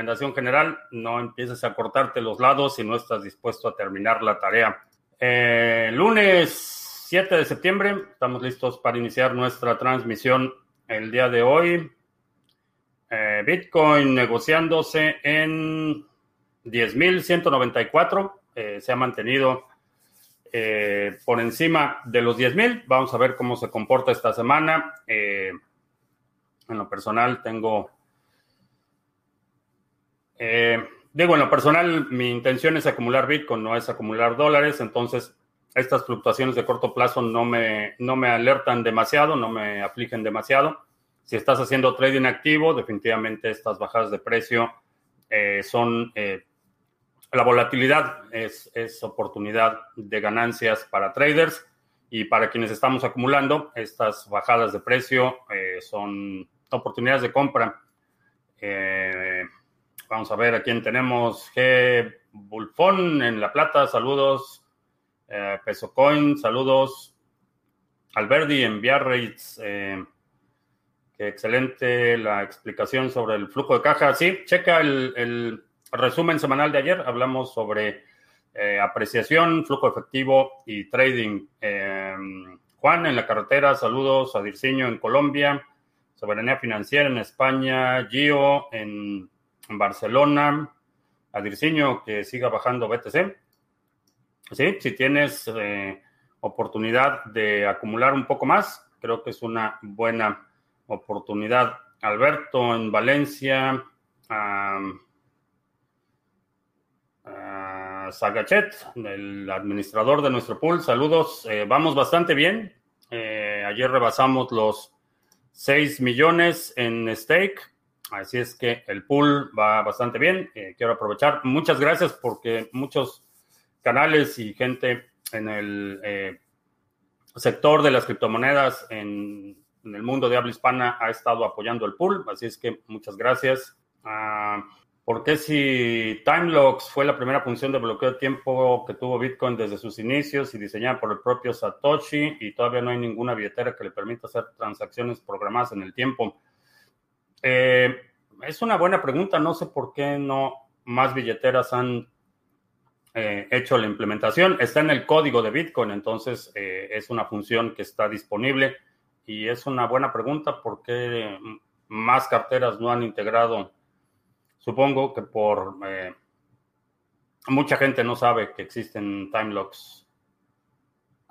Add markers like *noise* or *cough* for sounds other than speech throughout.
recomendación general, no empieces a cortarte los lados si no estás dispuesto a terminar la tarea. Eh, lunes 7 de septiembre, estamos listos para iniciar nuestra transmisión el día de hoy. Eh, Bitcoin negociándose en 10.194, eh, se ha mantenido eh, por encima de los 10.000. Vamos a ver cómo se comporta esta semana. en lo personal tengo eh, digo, en lo personal, mi intención es acumular Bitcoin, no es acumular dólares, entonces estas fluctuaciones de corto plazo no me, no me alertan demasiado, no me afligen demasiado. Si estás haciendo trading activo, definitivamente estas bajadas de precio eh, son... Eh, la volatilidad es, es, oportunidad de ganancias para traders y para quienes estamos acumulando, estas bajadas de precio son oportunidades de compra. Eh, Vamos a ver a quién tenemos. G. Bulfón en La Plata, saludos. Eh, Peso Coin, saludos. Alberdi en Biarritz. Eh, qué excelente la explicación sobre el flujo de caja. Sí, checa el, resumen semanal de ayer. Hablamos sobre eh, apreciación, flujo efectivo y trading. Juan en la carretera, saludos. a en Colombia. Soberanía financiera en España. Gio en Barcelona, a Dirciño que siga bajando BTC. Sí, si tienes eh, oportunidad de acumular un poco más, creo que es una buena oportunidad. Alberto en Valencia, Sagachet, el administrador de nuestro pool, saludos. Eh, vamos bastante bien. Eh, ayer rebasamos los 6 millones en stake. Así es que el pool va bastante bien. Eh, quiero aprovechar. Muchas gracias porque muchos canales y gente en el eh, sector de las criptomonedas en, el mundo de habla hispana ha estado apoyando el pool. Así es que muchas gracias. Ah, ¿Por qué si Timelocks fue la primera función de bloqueo de tiempo que tuvo Bitcoin desde sus inicios y diseñada por el propio Satoshi y todavía no hay ninguna billetera que le permita hacer transacciones programadas en el tiempo? Eh, es una buena pregunta. No sé por qué no más billeteras han eh, hecho la implementación. Está en el código de Bitcoin, entonces eh, es una función que está disponible. Y es una buena pregunta por qué más carteras no han integrado. Supongo que por mucha gente no sabe que existen time locks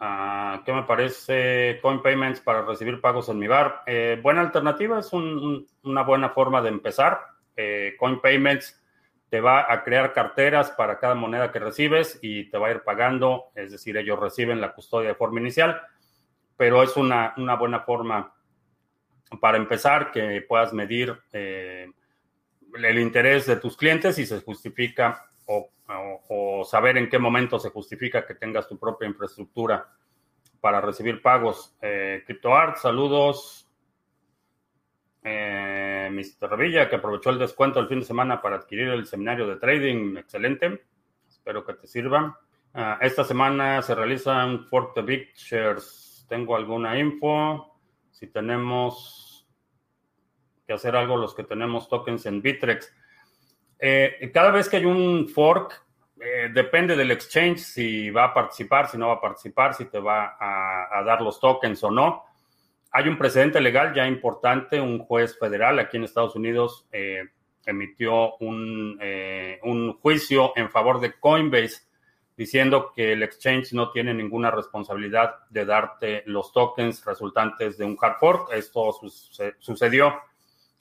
Ah, ¿Qué me parece Coin Payments para recibir pagos en mi bar? Eh, buena alternativa, es una buena forma de empezar. Eh, Coin Payments te va a crear carteras para cada moneda que recibes y te va a ir pagando, es decir, ellos reciben la custodia de forma inicial, pero es una, buena forma para empezar que puedas medir eh, el interés de tus clientes y se justifica o, saber en qué momento se justifica que tengas tu propia infraestructura para recibir pagos. Eh, CryptoArt, saludos. Eh, Mr. Revilla, que aprovechó el descuento el fin de semana para adquirir el seminario de trading. Excelente. Espero que te sirva. Ah, esta semana se realizan Fork the Shares. Tengo alguna info. Si tenemos que hacer algo los que tenemos tokens en Bitrex. Eh, cada vez que hay un fork, eh, depende del exchange si va a participar, si no va a participar, si te va a, dar los tokens o no. Hay un precedente legal ya importante, un juez federal aquí en Estados Unidos eh, emitió un, un, juicio en favor de Coinbase diciendo que el exchange no tiene ninguna responsabilidad de darte los tokens resultantes de un hard fork. Esto sucedió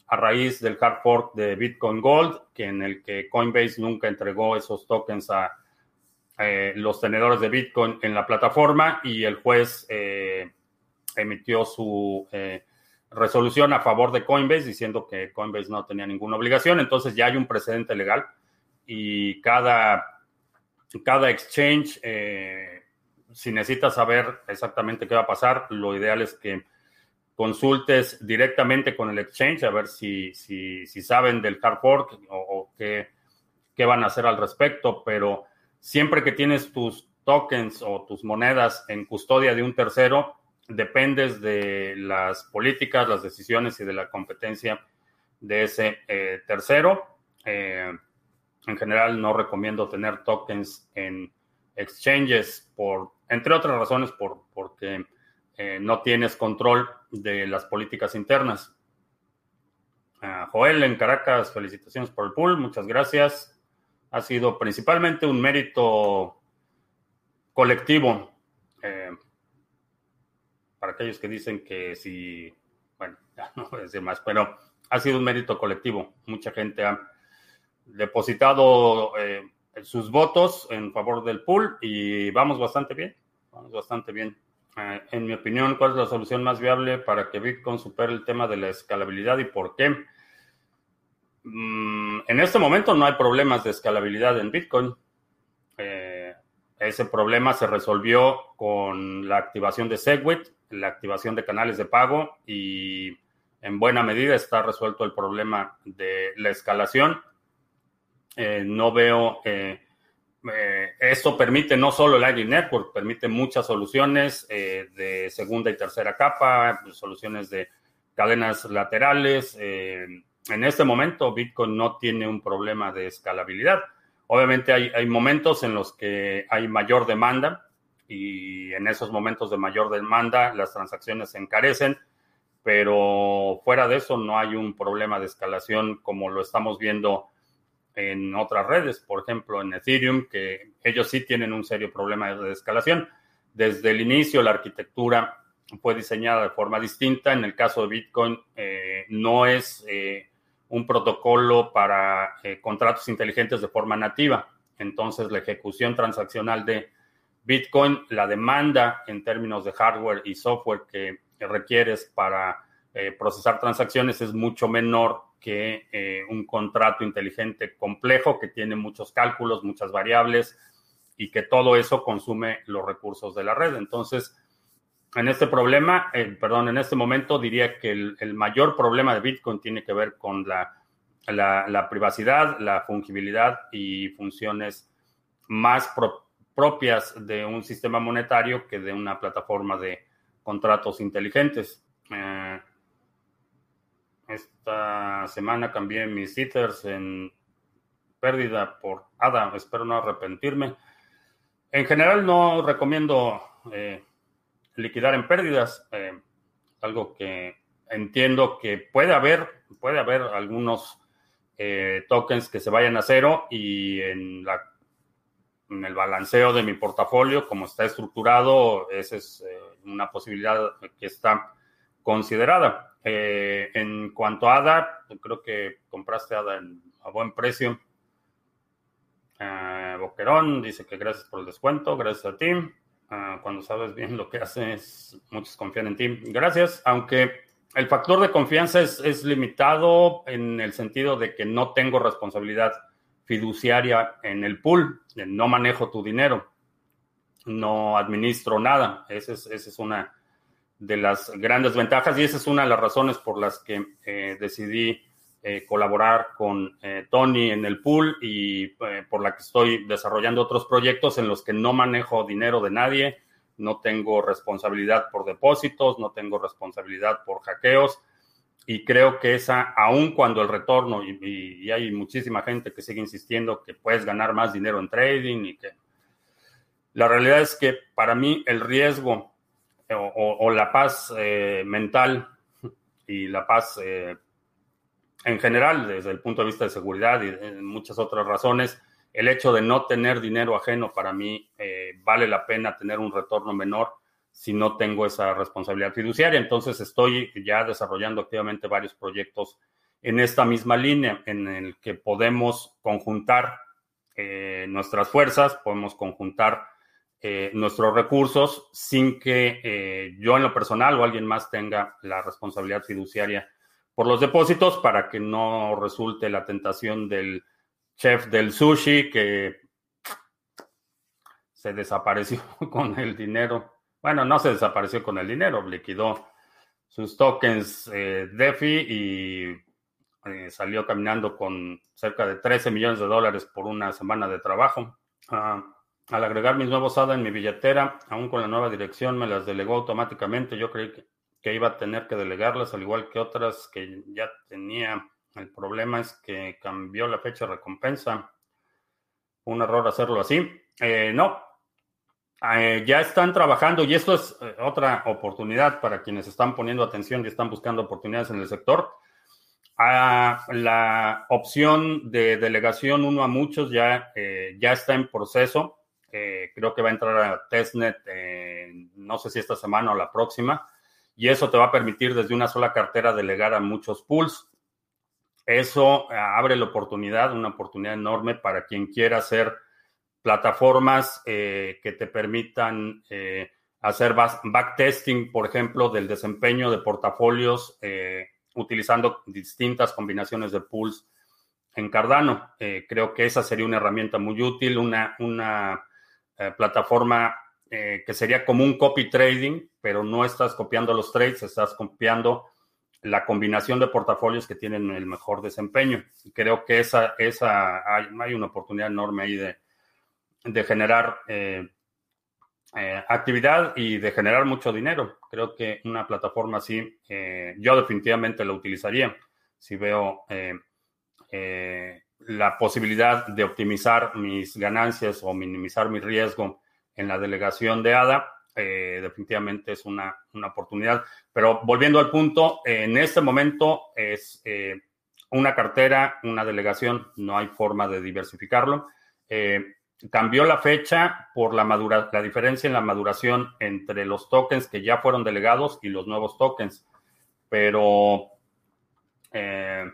a raíz del hard fork de Bitcoin Gold, que en el que Coinbase nunca entregó esos tokens a eh, los tenedores de Bitcoin en la plataforma y el juez eh, emitió su eh, resolución a favor de Coinbase diciendo que Coinbase no tenía ninguna obligación. Entonces ya hay un precedente legal y cada, cada exchange, si necesitas saber exactamente qué va a pasar, lo ideal es que consultes directamente con el exchange a ver si, si, saben del hard fork o, qué, qué, van a hacer al respecto, pero siempre que tienes tus tokens o tus monedas en custodia de un tercero, dependes de las políticas, las decisiones y de la competencia de ese eh, tercero. en general no recomiendo tener tokens en exchanges por, entre otras razones, por, porque no tienes control de las políticas internas. Joel en Caracas, felicitaciones por el pool, muchas gracias. Ha sido principalmente un mérito colectivo. Eh, para aquellos que dicen que si, bueno, *laughs* ya no voy a decir más, pero ha sido un mérito colectivo. Mucha gente ha depositado eh, sus votos en favor del pool y vamos bastante bien, vamos bastante bien. Eh, en mi opinión, ¿cuál es la solución más viable para que Bitcoin supere el tema de la escalabilidad y por qué? Mm, en este momento no hay problemas de escalabilidad en Bitcoin. Eh, ese problema se resolvió con la activación de Segwit, la activación de canales de pago y en buena medida está resuelto el problema de la escalación. Eh, no veo, eh, esto permite no solo el Lightning Network, permite muchas soluciones de segunda y tercera capa, soluciones de cadenas laterales, en este momento Bitcoin no tiene un problema de escalabilidad. Obviamente hay, momentos en los que hay mayor demanda y en esos momentos de mayor demanda las transacciones se encarecen, pero fuera de eso no hay un problema de escalación como lo estamos viendo en otras redes, por ejemplo en Ethereum, que ellos sí tienen un serio problema de escalación. Desde el inicio la arquitectura fue diseñada de forma distinta. En el caso de Bitcoin eh, no es eh, un protocolo para eh, contratos inteligentes de forma nativa. Entonces, la ejecución transaccional de Bitcoin, la demanda en términos de hardware y software que requieres para eh, procesar transacciones es mucho menor que eh, un contrato inteligente complejo que tiene muchos cálculos, muchas variables y que todo eso consume los recursos de la red. Entonces, en este problema, eh, perdón, en este momento diría que el, mayor problema de Bitcoin tiene que ver con la, la, privacidad, la fungibilidad y funciones más propias de un sistema monetario que de una plataforma de contratos inteligentes. Eh, esta semana cambié mis jitters en pérdida por ADA, espero no arrepentirme. En general no recomiendo... Eh, liquidar en pérdidas, eh, algo que entiendo que puede haber, puede haber algunos eh, tokens que se vayan a cero y en, la, en el balanceo de mi portafolio, como está estructurado, esa es una posibilidad que está considerada. En cuanto a ADA, creo que compraste ADA a buen precio. Boquerón dice que gracias por el descuento, gracias a ti. Ah, cuando sabes bien lo que haces, muchos confían en ti. Gracias, aunque el factor de confianza es, limitado en el sentido de que no tengo responsabilidad fiduciaria en el pool, no manejo tu dinero, no administro nada. Esa es, una de las grandes ventajas y esa es una de las razones por las que eh, decidí eh, colaborar con eh, Tony en el pool y por la que estoy desarrollando otros proyectos en los que no manejo dinero de nadie, no tengo responsabilidad por depósitos, no tengo responsabilidad por hackeos y creo que esa, aun cuando el retorno, y, hay muchísima gente que sigue insistiendo que puedes ganar más dinero en trading y que la realidad es que para mí el riesgo o, la paz mental y la paz en general, desde el punto de vista de seguridad y muchas otras razones, el hecho de no tener dinero ajeno para mí eh, vale la pena tener un retorno menor si no tengo esa responsabilidad fiduciaria. Entonces estoy ya desarrollando activamente varios proyectos en esta misma línea en el que podemos conjuntar eh, nuestras fuerzas, podemos conjuntar eh, nuestros recursos sin que yo en lo personal o alguien más tenga la responsabilidad fiduciaria por los depósitos para que no resulte la tentación del chef del sushi que se desapareció *laughs* con el dinero. Bueno, no se desapareció con el dinero, liquidó sus tokens eh, DeFi y eh, salió caminando con cerca de 13 millones de dólares por una semana de trabajo. Ah, al agregar mis nuevos ADA en mi billetera, aún con la nueva dirección, me las delegó automáticamente. Yo creí que iba a tener que delegarlas, al igual que otras que ya tenía El problema es que cambió la fecha de recompensa. Un error hacerlo así. Eh, no, eh, ya están trabajando y esto es eh, otra oportunidad para quienes están poniendo atención y están buscando oportunidades en el sector. Ah, la opción de delegación uno a muchos ya, ya está en proceso. Creo que va a entrar a testnet, no sé si esta semana o la próxima, y eso te va a permitir desde una sola cartera delegar a muchos pools. Eso abre la oportunidad, una oportunidad enorme para quien quiera hacer plataformas eh, que te permitan eh, hacer backtesting, por ejemplo, del desempeño de portafolios eh, utilizando distintas combinaciones de pools en Cardano. creo que esa sería una herramienta muy útil, una, una plataforma que sería como un copy trading, pero no estás copiando los trades, estás copiando la combinación de portafolios que tienen el mejor desempeño. Creo que esa, esa hay una oportunidad enorme ahí de, de generar eh, eh, actividad y de generar mucho dinero. Creo que una plataforma así, eh, yo definitivamente la utilizaría si veo la posibilidad de optimizar mis ganancias o minimizar mi riesgo en la delegación de ADA. definitivamente es una, una, oportunidad. Pero volviendo al punto, en este momento es una cartera, una delegación, no hay forma de diversificarlo cambió la fecha por la, madura, la diferencia en la maduración entre los tokens que ya fueron delegados y los nuevos tokens. Pero eh,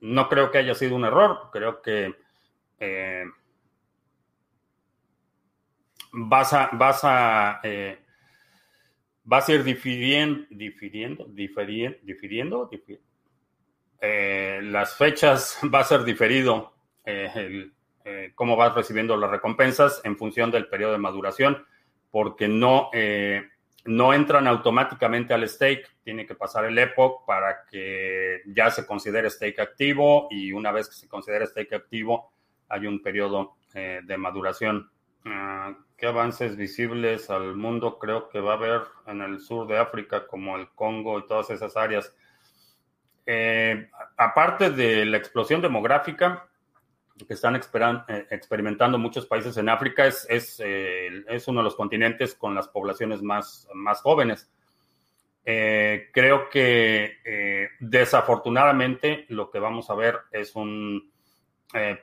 no creo que haya sido un error. Creo que eh, vas a, vas a, eh, ir difiriendo, las fechas *laughs* va a ser diferido eh, cómo vas recibiendo las recompensas en función del periodo de maduración, porque no, eh, no entran automáticamente al stake, tiene que pasar el epoch para que ya se considere stake activo y una vez que se considere stake activo hay un periodo eh, de maduración. Ah, ¿Qué avances visibles al mundo creo que va a haber en el sur de África, como el Congo y todas esas áreas? aparte de la explosión demográfica, que están eh, experimentando muchos países en África es, es, eh, es, uno de los continentes con las poblaciones más, más jóvenes. Eh, creo que desafortunadamente lo que vamos a ver es un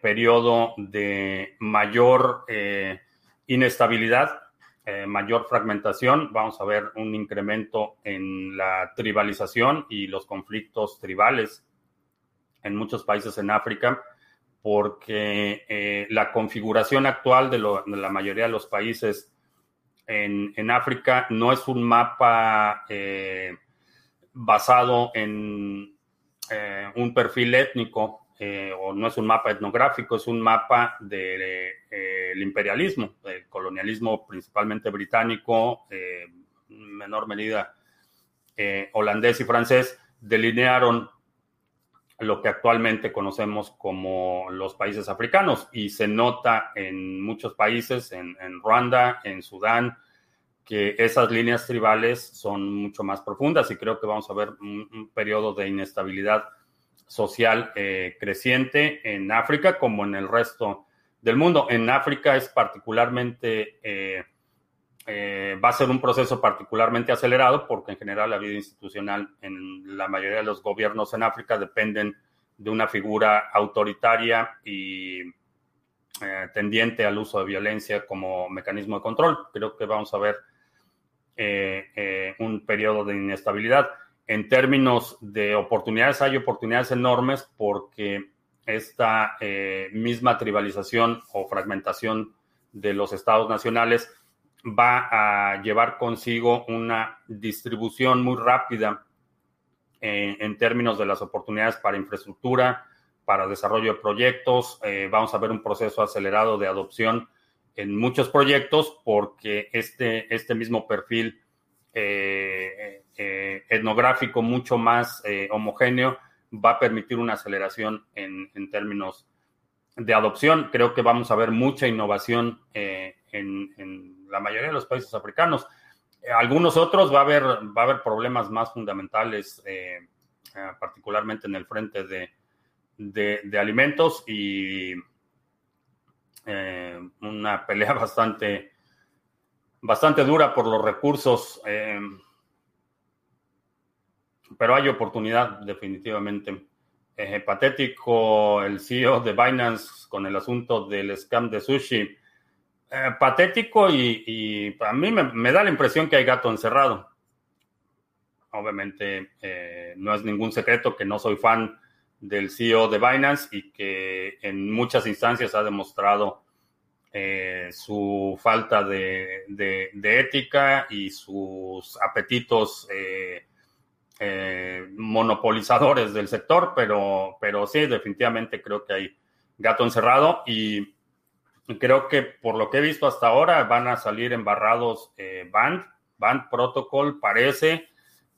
periodo de mayor inestabilidad, mayor fragmentación. Vamos a ver un incremento en la tribalización y los conflictos tribales en muchos países en África porque eh, la configuración actual de, la mayoría de los países en, África no es un mapa eh, basado en eh, un perfil étnico o no es un mapa etnográfico, es un mapa del imperialismo, del colonialismo principalmente británico, en menor medida holandés y francés, delinearon lo que actualmente conocemos como los países africanos y se nota en muchos países, en, Ruanda, en Sudán, que esas líneas tribales son mucho más profundas y creo que vamos a ver un, periodo de inestabilidad social eh, creciente en África como en el resto del mundo. En África es particularmente... Eh, eh, va a ser un proceso particularmente acelerado porque en general la vida institucional en la mayoría de los gobiernos en África dependen de una figura autoritaria y eh, tendiente al uso de violencia como mecanismo de control. Creo que vamos a ver eh, un periodo de inestabilidad. En términos de oportunidades, hay oportunidades enormes porque esta misma tribalización o fragmentación de los estados nacionales va a llevar consigo una distribución muy rápida en, términos de las oportunidades para infraestructura, para desarrollo de proyectos. Eh, vamos a ver un proceso acelerado de adopción en muchos proyectos porque este, este mismo perfil eh, eh, etnográfico mucho más homogéneo va a permitir una aceleración en, términos de adopción. Creo que vamos a ver mucha innovación en la mayoría de los países africanos. Eh, algunos otros va a haber, va a haber problemas más fundamentales, eh, eh, particularmente en el frente de de, alimentos y eh, una pelea *laughs* bastante, bastante dura por los recursos. Eh, pero hay oportunidad definitivamente. patético el CEO de Binance con el asunto del scam de sushi. Patético y, a mí me, da la impresión que hay gato encerrado. Obviamente no es ningún secreto que no soy fan del CEO de Binance y que en muchas instancias ha demostrado eh, su falta de, ética y sus apetitos eh, eh, monopolizadores del sector, pero, pero sí, definitivamente creo que hay gato encerrado y creo que por lo que he visto hasta ahora van a salir embarrados Band, Band Protocol parece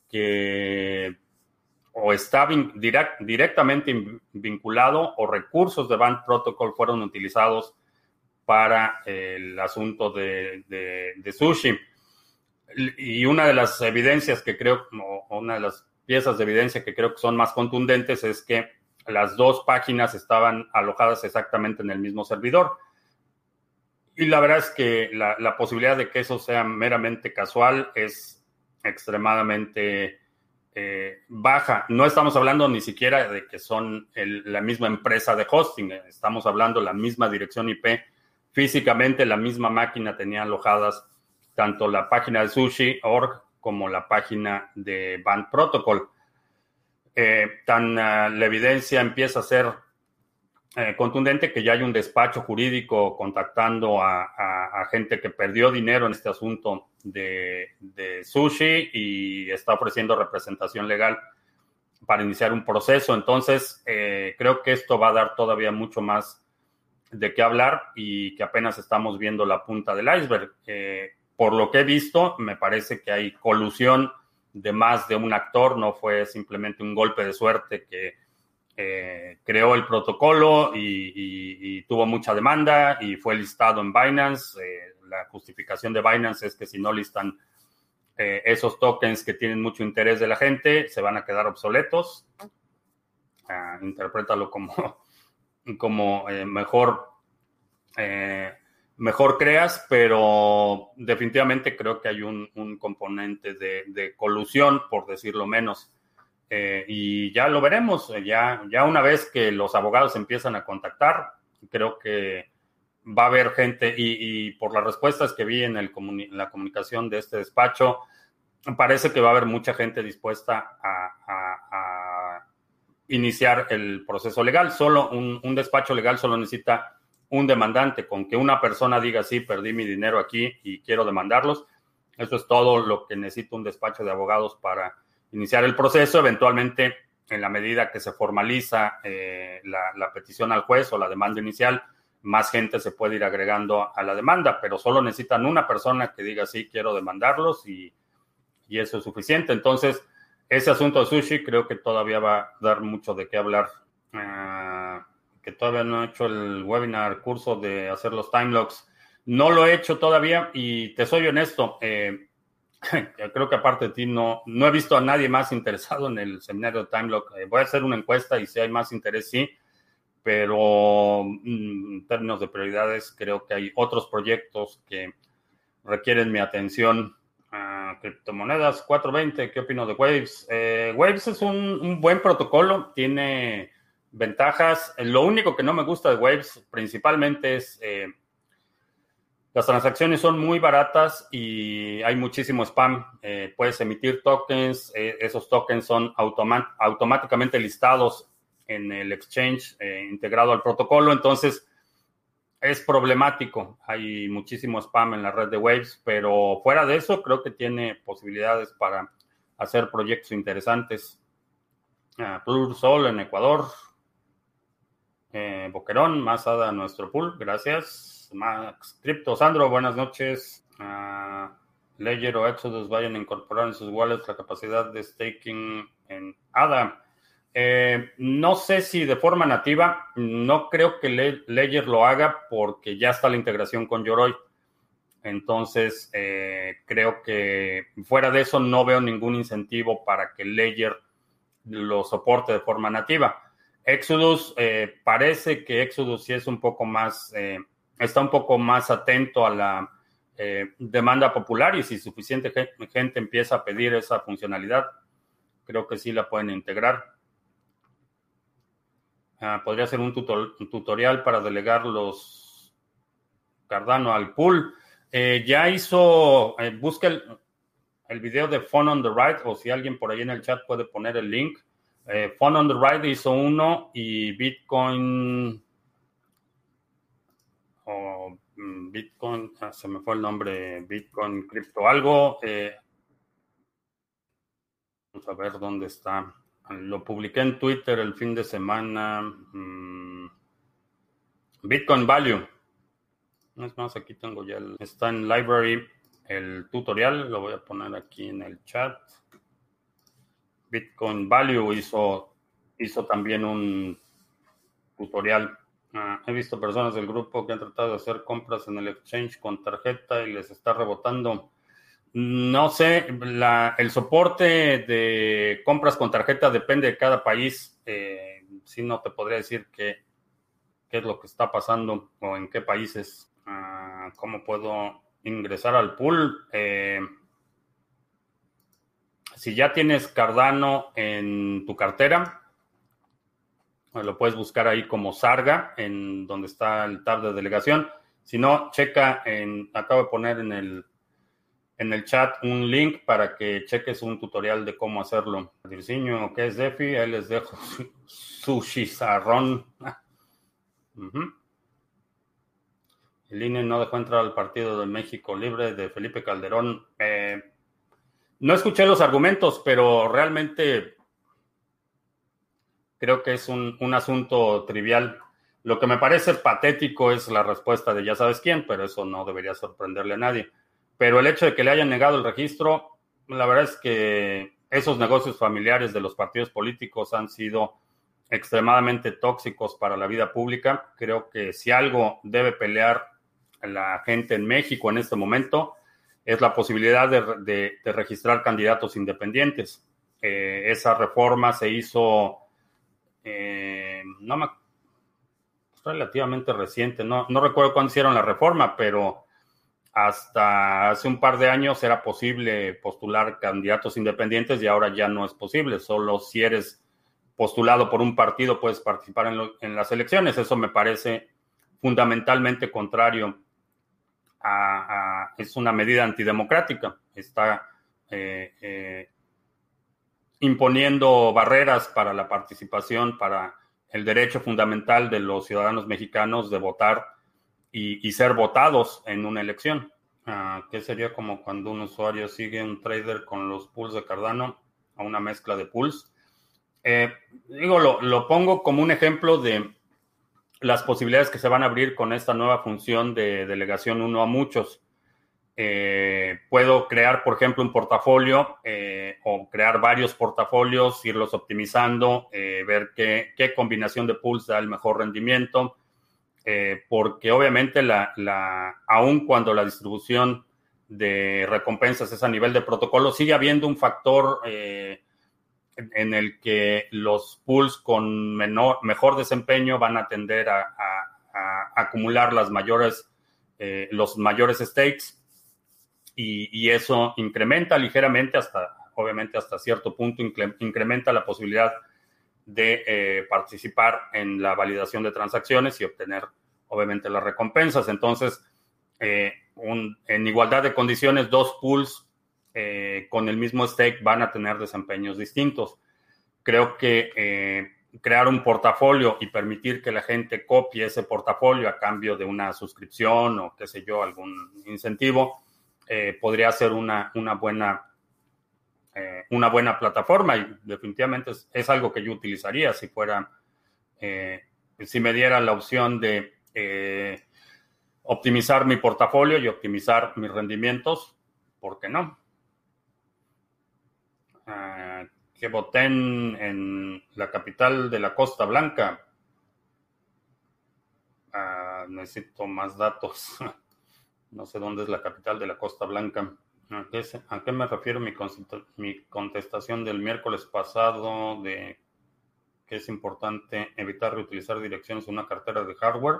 que o está directamente vinculado o recursos de Band Protocol fueron utilizados para el asunto de, sushi. Y una de las evidencias que creo, o una de las piezas de evidencia que creo que son más contundentes es que las dos páginas estaban alojadas exactamente en el mismo servidor. Y la verdad es que la posibilidad de que eso sea meramente casual es extremadamente eh, baja. No estamos hablando ni siquiera de que son la misma empresa de hosting, eh, estamos hablando de la misma dirección IP. Físicamente la misma máquina tenía alojadas tanto la página de sushi.org como la página de Band Protocol. Eh, tan la evidencia empieza a ser contundente que ya hay un despacho jurídico contactando a, gente que perdió dinero en este asunto de, sushi y está ofreciendo representación legal para iniciar un proceso. Entonces, eh, creo que esto va a dar todavía mucho más de qué hablar y que apenas estamos viendo la punta del iceberg. Eh, por lo que he visto, me parece que hay colusión de más de un actor, no fue simplemente un golpe de suerte que eh, creó el protocolo y, tuvo mucha demanda y fue listado en Binance la justificación de Binance es que si no listan eh, esos tokens que tienen mucho interés de la gente, se van a quedar obsoletos. Uh, interprétalo como, *laughs* como eh, mejor, eh, mejor creas, pero definitivamente creo que hay un, componente de, de, colusión, por decirlo menos. Y ya lo veremos, ya, ya una vez que los abogados empiezan a contactar, creo que va a haber gente y, por las respuestas que vi en, la comunicación de este despacho, parece que va a haber mucha gente dispuesta a, iniciar el proceso legal. Solo un, despacho legal solo necesita un demandante. Con que una persona diga, sí, perdí mi dinero aquí y quiero demandarlos, eso es todo lo que necesita un despacho de abogados para iniciar el proceso. Eventualmente, en la medida que se formaliza eh, la petición al juez o la demanda inicial, más gente se puede ir agregando a la demanda, pero solo necesitan una persona que diga sí, quiero demandarlos y, eso es suficiente. Entonces, ese asunto de sushi creo que todavía va a dar mucho de qué hablar. Ah, que todavía no he hecho el webinar, curso de hacer los time logs. No lo he hecho todavía y te soy honesto. Eh, *laughs* creo que aparte de ti no, no he visto a nadie más interesado en el seminario de time log. Eh, voy a hacer una encuesta y si hay más interés, sí pero mm, en términos de prioridades creo que hay otros proyectos que requieren mi atención. Uh, criptomonedas 420, ¿qué opino de Waves? Eh, Waves es un, buen protocolo, tiene ventajas. Lo único que no me gusta de Waves principalmente es eh, las transacciones son muy baratas y hay muchísimo spam. Eh, puedes emitir tokens, esos tokens son automáticamente listados en el exchange eh, integrado al protocolo. Entonces, es problemático. Hay muchísimo spam en la red de Waves, pero fuera de eso, creo que tiene posibilidades para hacer proyectos interesantes. Uh, Plur Sol en Ecuador. Eh, Boquerón, más a nuestro pool. Gracias. Max. Sandro, buenas noches. Uh, Ledger o Exodus vayan a incorporar en sus wallets la capacidad de staking en ADA. Eh, no sé si de forma nativa, no creo que Ledger lo haga porque ya está la integración con Yoroi. Entonces, eh, creo que fuera de eso no veo ningún incentivo para que Ledger lo soporte de forma nativa. Exodus, eh, parece que Exodus sí es un poco más, está un poco más atento a la eh, demanda popular y si suficiente gente empieza a pedir esa funcionalidad, creo que sí la pueden integrar. Ah, podría ser un, tutorial para delegar los Cardano al pool. ya hizo, busca el, el video de Phone on the Right o si alguien por ahí en el chat puede poner el link. Eh, Phone on the Right hizo uno y Bitcoin o mm, Bitcoin, ah, se me fue el nombre, Bitcoin Crypto algo. Eh, vamos a ver dónde está. Lo publiqué en Twitter el fin de semana. Mm, Bitcoin Value. Es más, aquí tengo ya el, está en Library el tutorial, lo voy a poner aquí en el chat. Bitcoin Value hizo, hizo también un tutorial. Ah, he visto personas del grupo que han tratado de hacer compras en el exchange con tarjeta y les está rebotando. No sé, el soporte de compras con tarjeta depende de cada país. Eh, si no te podría decir qué, qué es lo que está pasando o en qué países. Ah, ¿Cómo puedo ingresar al pool. Eh, si ya tienes Cardano en tu cartera, lo puedes buscar ahí como Sarga, en donde está el tab de delegación. Si no, checa en, acabo de poner en el, en el chat un link para que cheques un tutorial de cómo hacerlo. Dirciño, ¿qué es DeFi? Él les dejo su chizarrón. *laughs* El INE no dejó entrar al Partido de México Libre de Felipe Calderón. Eh, no escuché los argumentos, pero realmente creo que es un, asunto trivial. Lo que me parece patético es la respuesta de ya sabes quién, pero eso no debería sorprenderle a nadie. Pero el hecho de que le hayan negado el registro, la verdad es que esos negocios familiares de los partidos políticos han sido extremadamente tóxicos para la vida pública. Creo que si algo debe pelear la gente en México en este momento es la posibilidad de, registrar candidatos independientes. Eh, esa reforma se hizo eh, no relativamente reciente, no, no recuerdo cuándo hicieron la reforma, pero hasta hace un par de años era posible postular candidatos independientes y ahora ya no es posible. Solo si eres postulado por un partido puedes participar en, las elecciones. Eso me parece fundamentalmente contrario es una medida antidemocrática. Está eh, eh, imponiendo barreras para la participación, para el derecho fundamental de los ciudadanos mexicanos de votar y, ser votados en una elección. Ah, ¿Qué sería como cuando un usuario sigue un trader con los pools de Cardano a una mezcla de pools? Eh, digo, lo pongo como un ejemplo de las posibilidades que se van a abrir con esta nueva función de delegación uno a muchos. Eh, puedo crear, por ejemplo, un portafolio eh, o crear varios portafolios, irlos optimizando, eh, ver qué, combinación de pools da el mejor rendimiento, porque obviamente la, aun cuando la distribución de recompensas es a nivel de protocolo, sigue habiendo un factor en el que los pools con menor, mejor desempeño van a tender a, acumular las mayores, los mayores stakes y, eso incrementa ligeramente hasta, obviamente hasta cierto punto, incrementa la posibilidad de eh, participar en la validación de transacciones y obtener obviamente las recompensas. Entonces, eh, en igualdad de condiciones, dos pools eh, con el mismo stake van a tener desempeños distintos. Creo que crear un portafolio y permitir que la gente copie ese portafolio a cambio de una suscripción o qué sé yo, algún incentivo, eh, podría ser una, una buena una buena plataforma y definitivamente es, algo que yo utilizaría si fuera, si me diera la opción de optimizar mi portafolio y optimizar mis rendimientos, ¿por qué no? que voten en la capital de la Costa Blanca. Ah, necesito más datos. *laughs* no sé dónde es la capital de la Costa Blanca. ¿A qué, me refiero mi, mi contestación del miércoles pasado de que es importante evitar reutilizar direcciones en una cartera de hardware.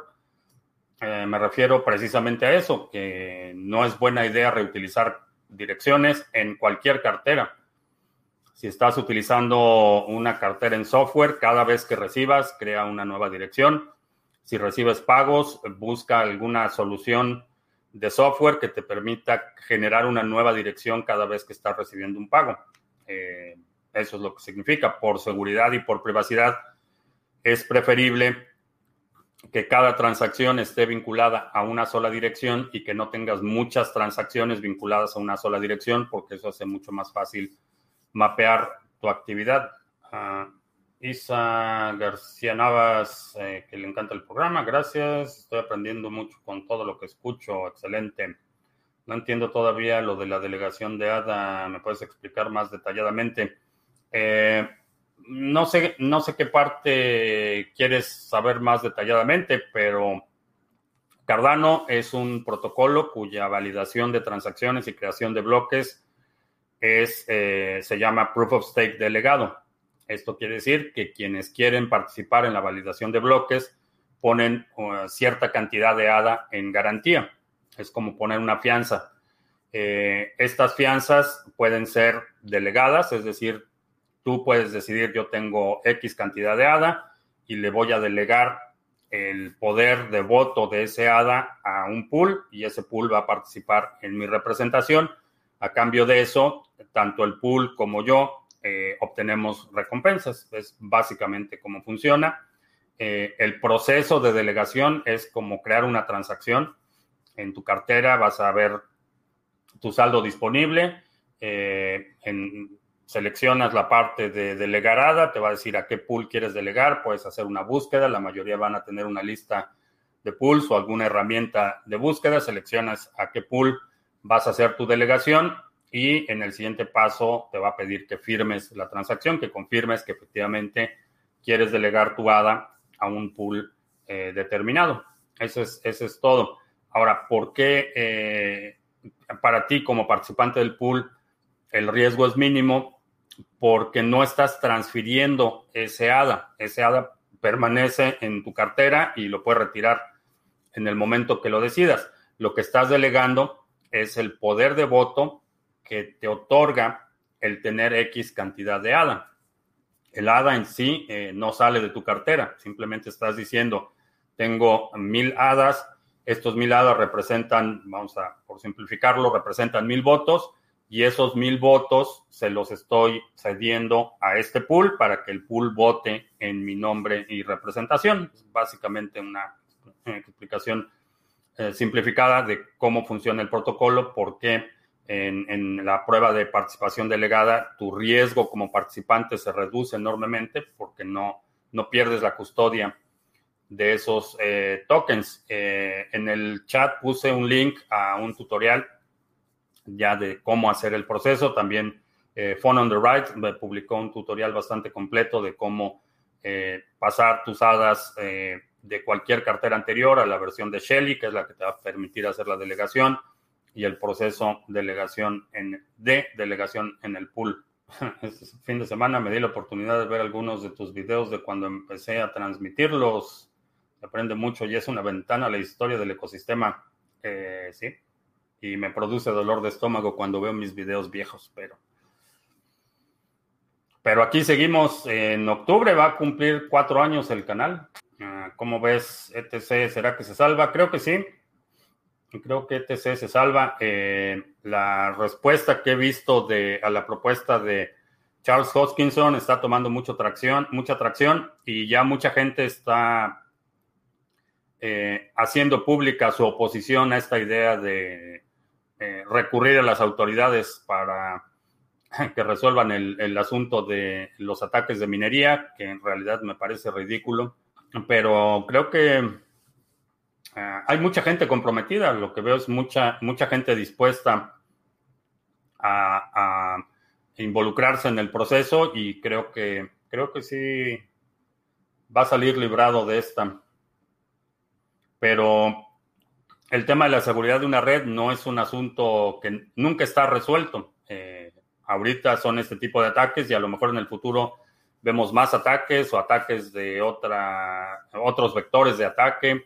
Eh, me refiero precisamente a eso, que no es buena idea reutilizar direcciones en cualquier cartera. Si estás utilizando una cartera en software, cada vez que recibas, crea una nueva dirección. Si recibes pagos, busca alguna solución de software que te permita generar una nueva dirección cada vez que estás recibiendo un pago. Eh, eso es lo que significa. Por seguridad y por privacidad, es preferible que cada transacción esté vinculada a una sola dirección y que no tengas muchas transacciones vinculadas a una sola dirección, porque eso hace mucho más fácil mapear tu actividad. Ah, Isa García Navas, eh, que le encanta el programa, gracias. Estoy aprendiendo mucho con todo lo que escucho, excelente. No entiendo todavía lo de la delegación de ADA, ¿me puedes explicar más detalladamente? Eh, no sé, no sé qué parte quieres saber más detalladamente, pero Cardano es un protocolo cuya validación de transacciones y creación de bloques es, eh, se llama Proof of Stake delegado. Esto quiere decir que quienes quieren participar en la validación de bloques ponen uh, cierta cantidad de ADA en garantía. Es como poner una fianza. Eh, estas fianzas pueden ser delegadas, es decir, Tú puedes decidir, yo tengo X cantidad de ADA y le voy a delegar el poder de voto de ese ADA a un pool y ese pool va a participar en mi representación. A cambio de eso, tanto el pool como yo eh, obtenemos recompensas. Es básicamente cómo funciona. Eh, el proceso de delegación es como crear una transacción. En tu cartera vas a ver tu saldo disponible. Eh, en, seleccionas la parte de delegarada, te va a decir a qué pool quieres delegar, puedes hacer una búsqueda, la mayoría van a tener una lista de pools o alguna herramienta de búsqueda, seleccionas a qué pool vas a hacer tu delegación y en el siguiente paso te va a pedir que firmes la transacción, que confirmes que efectivamente quieres delegar tu ADA a un pool eh, determinado. Eso es, eso es todo. Ahora, ¿por qué eh, para ti como participante del pool el riesgo es mínimo? porque no estás transfiriendo ese ADA. Ese ADA permanece en tu cartera y lo puedes retirar en el momento que lo decidas. Lo que estás delegando es el poder de voto que te otorga el tener X cantidad de ADA. El ADA en sí eh, no sale de tu cartera, simplemente estás diciendo, tengo mil HADAs, estos mil HADAs representan, vamos a, por simplificarlo, representan mil votos, y esos mil votos se los estoy cediendo a este pool para que el pool vote en mi nombre y representación. Es básicamente una explicación eh, simplificada de cómo funciona el protocolo, porque en, la prueba de participación delegada tu riesgo como participante se reduce enormemente porque no, no pierdes la custodia de esos eh, tokens. Eh, en el chat puse un link a un tutorial ya de cómo hacer el proceso. También eh, on the Right publicó un tutorial bastante completo de cómo eh, pasar tus hadas de cualquier cartera anterior a la versión de Shelly, que es la que te va a permitir hacer la delegación y el proceso delegación en, de delegación en el pool. *laughs* Este fin de semana me di la oportunidad de ver algunos de tus videos de cuando empecé a transmitirlos. Aprende mucho y es una ventana a la historia del ecosistema. Eh, sí, y me produce dolor de estómago cuando veo mis videos viejos, pero... Pero aquí seguimos. En octubre va a cumplir cuatro años el canal. Ah, ¿Cómo ves ETC? ¿Será que se salva? Creo que sí. Creo que ETC se salva. Eh, la respuesta que he visto de, a la propuesta de Charles Hoskinson está tomando mucha tracción, mucha tracción y ya mucha gente está eh, haciendo pública su oposición a esta idea de eh, recurrir a las autoridades para *laughs* que resuelvan el, asunto de los ataques de minería, que en realidad me parece ridículo. Pero creo que eh, hay mucha gente comprometida. Lo que veo es mucha, mucha gente dispuesta a, involucrarse en el proceso y creo que, creo que sí va a salir librado de esta. Pero el tema de la seguridad de una red no es un asunto que nunca está resuelto. Eh, ahorita son este tipo de ataques y a lo mejor en el futuro vemos más ataques o ataques de otra, otros vectores de ataque.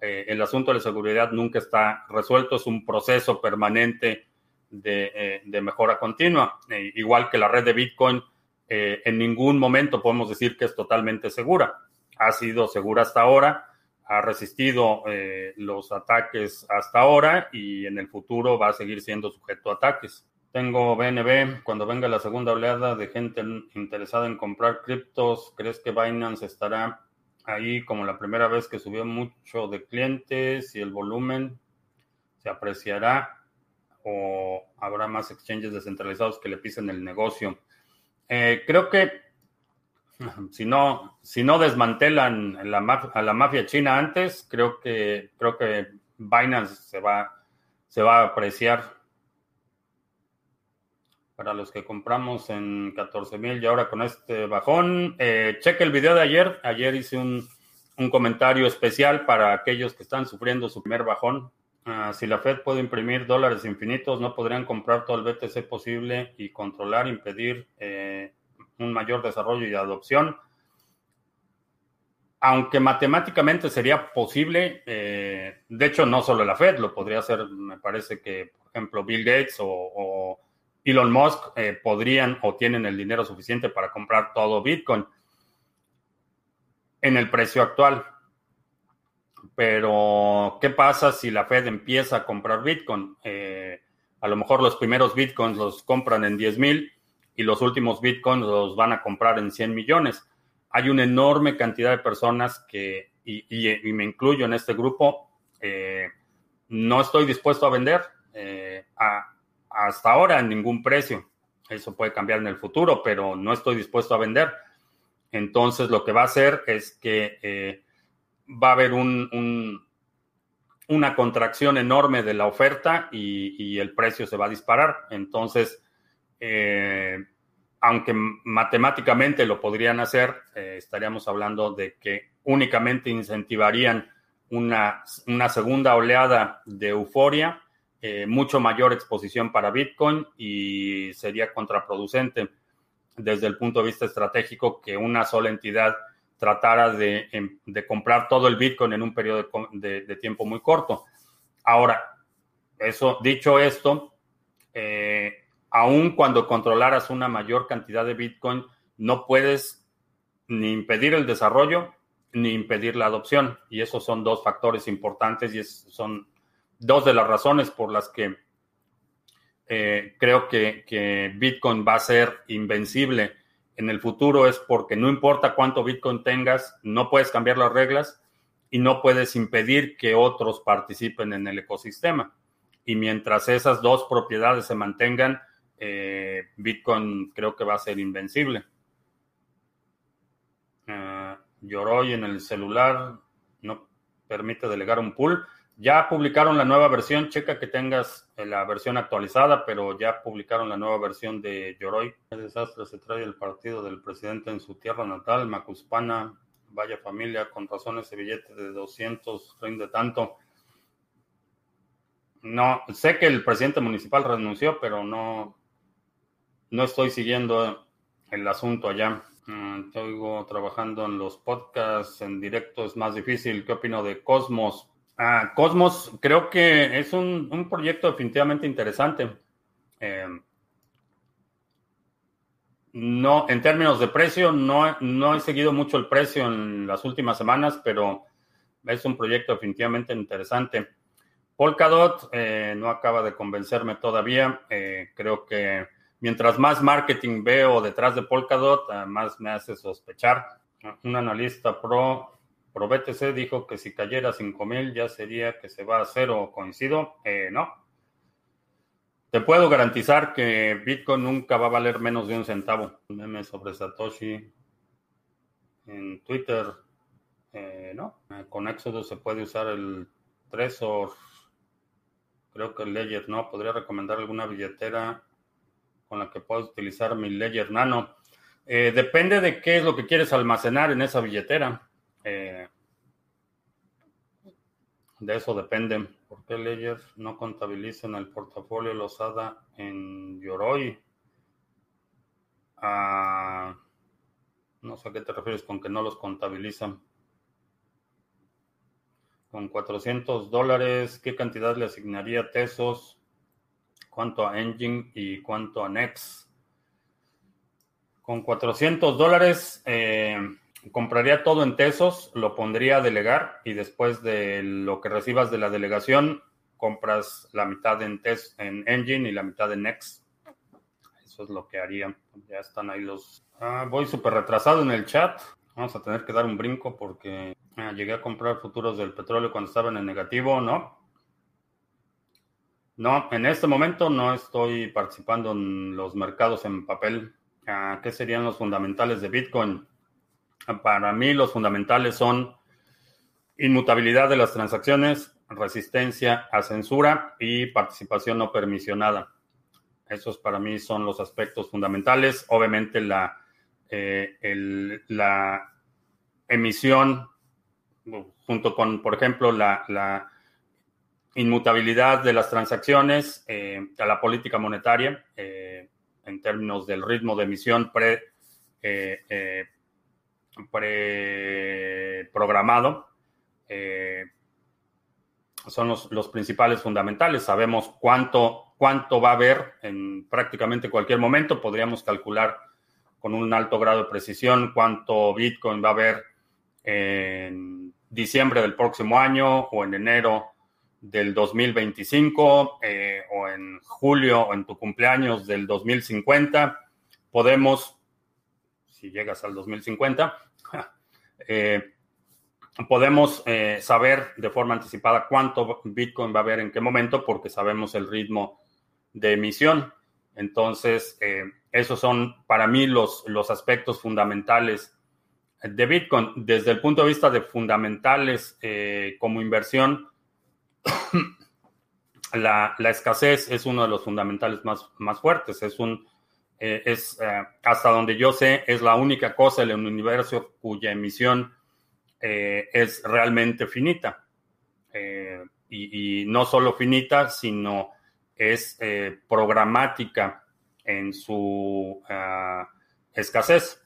Eh, el asunto de la seguridad nunca está resuelto, es un proceso permanente de, eh, mejora continua. Eh, igual que la red de Bitcoin, en ningún momento podemos decir que es totalmente segura. Ha sido segura hasta ahora, ha resistido los ataques hasta ahora y en el futuro va a seguir siendo sujeto a ataques. Tengo BNB. Cuando venga la segunda oleada de gente interesada en comprar criptos, ¿crees que Binance estará ahí como la primera vez que subió mucho de clientes y el volumen se apreciará o habrá más exchanges descentralizados que le pisen el negocio? Eh, creo que *laughs* si no, si no desmantelan a la mafia china antes, creo que, creo que Binance se va, se va a apreciar para los que compramos en 14 mil y ahora con este bajón. Eh, cheque el video de ayer. Ayer hice un, comentario especial para aquellos que están sufriendo su primer bajón. Ah, si la Fed puede imprimir dólares infinitos, no podrían comprar todo el BTC posible y controlar, impedir eh, un mayor desarrollo y adopción. Aunque matemáticamente sería posible, eh, de hecho no solo la Fed, lo podría hacer, me parece que, por ejemplo, Bill Gates o Elon Musk eh, podrían o tienen el dinero suficiente para comprar todo Bitcoin en el precio actual. Pero, ¿qué pasa si la Fed empieza a comprar Bitcoin? Eh, a lo mejor los primeros Bitcoins los compran en 10 mil y los últimos Bitcoins los van a comprar en 100 millones. Hay una enorme cantidad de personas que, y, me incluyo en este grupo, eh, no estoy dispuesto a vender. a, hasta ahora en ningún precio. Eso puede cambiar en el futuro, pero no estoy dispuesto a vender. Entonces lo que va a hacer es que eh, va a haber un, una contracción enorme de la oferta y, el precio se va a disparar. Entonces, eh, aunque matemáticamente lo podrían hacer, eh, estaríamos hablando de que únicamente incentivarían una, una segunda oleada de euforia eh, mucho mayor exposición para Bitcoin y sería contraproducente desde el punto de vista estratégico que una sola entidad tratara de, em, comprar todo el Bitcoin en un periodo de, tiempo muy corto. Ahora, eso, dicho esto, eh, aun cuando controlaras una mayor cantidad de Bitcoin, no puedes ni impedir el desarrollo ni impedir la adopción. Y esos son dos factores importantes y son dos de las razones por las que eh, creo que, Bitcoin va a ser invencible en el futuro es porque no importa cuánto Bitcoin tengas, no puedes cambiar las reglas y no puedes impedir que otros participen en el ecosistema. Y mientras esas dos propiedades se mantengan, eh, Bitcoin creo que va a ser invencible. Uh, en el celular no permite delegar un pool. Ya publicaron la nueva versión, checa que tengas eh, la versión actualizada, pero ya publicaron la nueva versión de Yoroi. El desastre se trae el partido del presidente en su tierra natal, Macuspana. Vaya familia, con razón ese billete de 200 rinde tanto. No, sé que el presidente municipal renunció, pero no, no estoy siguiendo el asunto allá. Mm, estoy trabajando en los podcasts en directo, es más difícil. ¿Qué opino de Cosmos? Ah, Cosmos, creo que es un, proyecto definitivamente interesante. Em, no, en términos de precio, no, no he seguido mucho el precio en las últimas semanas, pero es un proyecto definitivamente interesante. Polkadot eh, no acaba de convencerme todavía. Eh, creo que mientras más marketing veo detrás de Polkadot, ah, más me hace sospechar. Un analista pro ProBTC dijo que si cayera 5000 ya sería que se va a cero. ¿Coincido? Eh, no. Te puedo garantizar que Bitcoin nunca va a valer menos de un centavo. Meme sobre Satoshi en Twitter. Eh, no. Eh, con Exodus se puede usar el Trezor. Creo que el Ledger no. Podría recomendar alguna billetera con la que puedas utilizar mi Ledger Nano. depende de qué es lo que quieres almacenar en esa billetera. Eh, de eso depende. ¿Por qué Ledger no contabilizan el portafolio Losada en Yoroi? Ah, No sé a qué te refieres con que no los contabilizan. Con 400 dólares, ¿qué cantidad le asignaría Tesos? ¿Cuánto a Engine y cuánto a Nex? Con 400 dólares eh, compraría todo en Tesos, lo pondría a delegar y después de lo que recibas de la delegación, compras la mitad en, Tes en Engine y la mitad en Nex. Eso es lo que haría. Ya están ahí los... Ah, voy súper retrasado en el chat. Vamos a tener que dar un brinco porque ah, llegué a comprar futuros del petróleo cuando estaban en negativo, ¿no? No, en este momento no estoy participando en los mercados en papel. Ah, ¿Qué serían los fundamentales de Bitcoin? Para mí los fundamentales son inmutabilidad de las transacciones, resistencia a censura y participación no permisionada. Esos para mí son los aspectos fundamentales. Obviamente la eh, emisión, junto con, por ejemplo, la, inmutabilidad de las transacciones, eh, a la política monetaria, eh, en términos del ritmo de emisión pre, pre programado, son los, los, principales fundamentales. Sabemos cuánto, cuánto va a haber en prácticamente cualquier momento. Podríamos calcular con un alto grado de precisión cuánto Bitcoin va a haber en diciembre del próximo año o en enero del 2025 eh, o en julio o en tu cumpleaños del 2050. Podemos, si llegas al 2050, eh, podemos eh, saber de forma anticipada cuánto Bitcoin va a haber en qué momento porque sabemos el ritmo de emisión. Entonces, esos son para mí los, los aspectos fundamentales de Bitcoin. Desde el punto de vista de fundamentales eh, como inversión, *coughs* la, escasez es uno de los fundamentales más, más fuertes. Es un, eh, es, eh, hasta donde yo sé, es la única cosa en el universo cuya emisión es realmente finita. Y, no solo finita, sino es programática en su ah, escasez.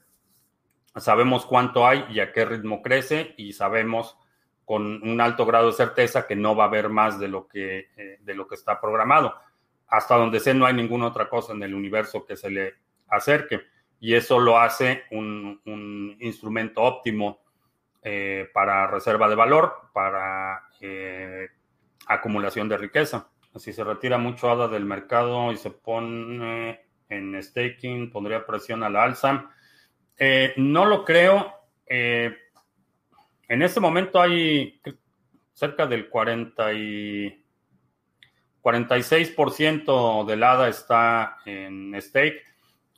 Sabemos cuánto hay y a qué ritmo crece y sabemos con un alto grado de certeza que no va a haber más de lo que, eh, de lo que está programado. Hasta donde sé, no hay ninguna otra cosa en el universo que se le acerque. Y eso lo hace un, instrumento óptimo eh, para reserva de valor, para eh, acumulación de riqueza. Si se retira mucho ADA del mercado y se pone en staking pondría presión a la alza. Eh, no lo creo. En este momento hay cerca del 40 y 46% del ADA está en stake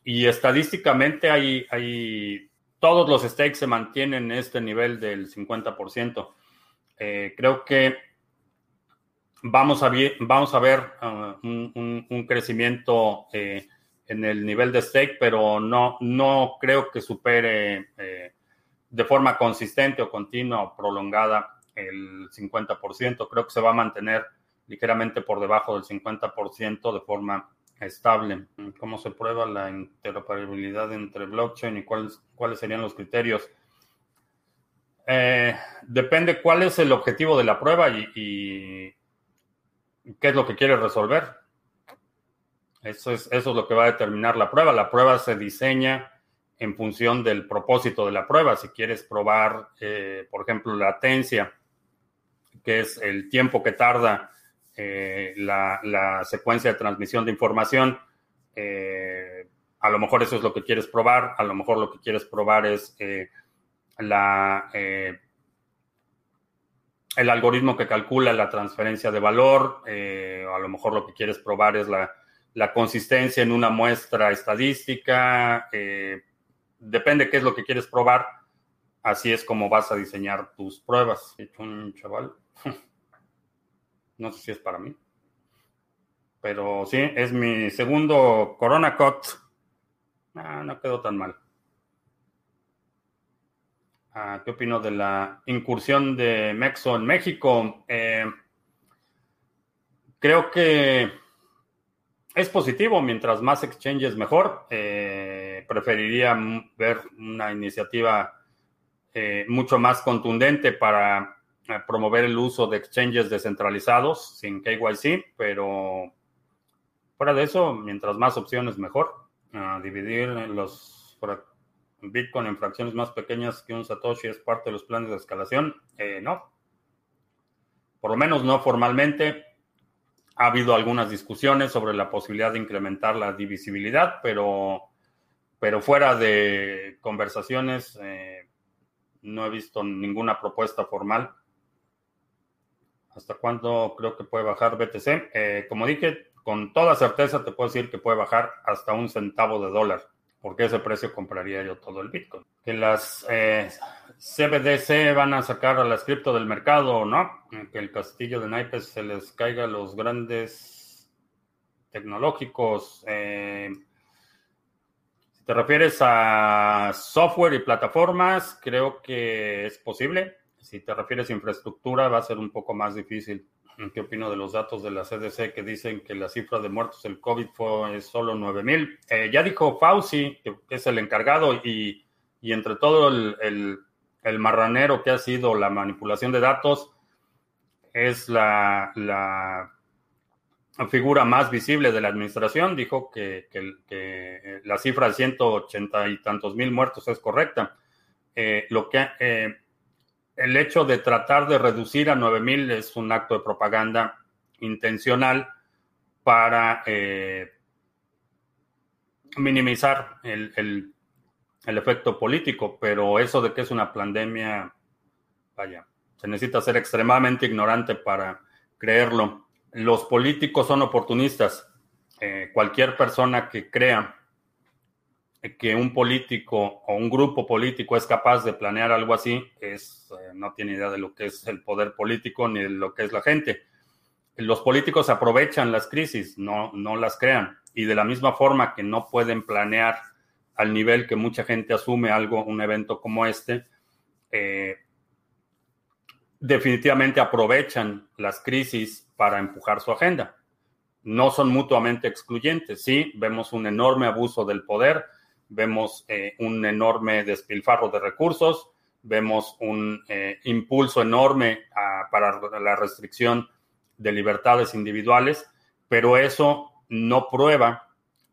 y estadísticamente hay, hay todos los stakes se mantienen en este nivel del 50%. Eh, creo que vamos a, vamos a ver uh, un, crecimiento en el nivel de stake, pero no, no creo que supere eh, de forma consistente o continua o prolongada el 50%. Creo que se va a mantener ligeramente por debajo del 50% de forma estable. ¿Cómo se prueba la interoperabilidad entre blockchain y cuáles, cuáles serían los criterios? Eh, depende cuál es el objetivo de la prueba y, qué es lo que quieres resolver. Eso es, eso es lo que va a determinar la prueba. La prueba se diseña en función del propósito de la prueba. Si quieres probar, eh, por ejemplo, latencia, que es el tiempo que tarda eh, la, secuencia de transmisión de información, eh, a lo mejor eso es lo que quieres probar. A lo mejor lo que quieres probar es la, el algoritmo que calcula la transferencia de valor. a lo mejor lo que quieres probar es la la consistencia en una muestra estadística, eh, depende qué es lo que quieres probar, así es como vas a diseñar tus pruebas. He hecho un chaval, *laughs* no sé si es para mí, pero sí, es mi segundo Corona Cut. Ah, no quedó tan mal. Ah, ¿Qué opino de la incursión de Mexo en México? Eh, creo que es positivo, mientras más exchanges mejor. Eh, preferiría ver una iniciativa eh, mucho más contundente para promover el uso de exchanges descentralizados sin KYC, pero fuera de eso, mientras más opciones, mejor. dividir los Bitcoin en fracciones más pequeñas que un Satoshi es parte de los planes de escalación. Eh, no. Por lo menos no formalmente. Ha habido algunas discusiones sobre la posibilidad de incrementar la divisibilidad, pero, pero fuera de conversaciones eh, no he visto ninguna propuesta formal. ¿Hasta cuándo creo que puede bajar BTC? Eh, como dije, con toda certeza te puedo decir que puede bajar hasta un centavo de dólar porque ese precio compraría yo todo el Bitcoin. Que las eh, CBDC van a sacar a las cripto del mercado, ¿no? Que el castillo de naipes se les caiga a los grandes tecnológicos. Eh, si te refieres a software y plataformas, creo que es posible. Si te refieres a infraestructura, va a ser un poco más difícil. ¿Qué opino de los datos de la CDC que dicen que la cifra de muertos del COVID fue solo 9 mil? Eh, ya dijo Fauci, que, es el encargado, y, entre todo el, marranero que ha sido la manipulación de datos, es la, figura más visible de la administración. Dijo que, la cifra de 180 y tantos mil muertos es correcta. Eh, lo que eh, el hecho de tratar de reducir a 9000 es un acto de propaganda intencional para eh, minimizar el, efecto político, pero eso de que es una pandemia, vaya, se necesita ser extremadamente ignorante para creerlo. Los políticos son oportunistas. Eh, cualquier persona que crea que un político o un grupo político es capaz de planear algo así, es, eh, no tiene idea de lo que es el poder político ni de lo que es la gente. Los políticos aprovechan las crisis, no, no las crean. Y de la misma forma que no pueden planear al nivel que mucha gente asume algo, un evento como este, eh, definitivamente aprovechan las crisis para empujar su agenda. No son mutuamente excluyentes. Sí, vemos un enorme abuso del poder, vemos eh, un enorme despilfarro de recursos, vemos un eh, impulso enorme para la restricción de libertades individuales, pero eso no prueba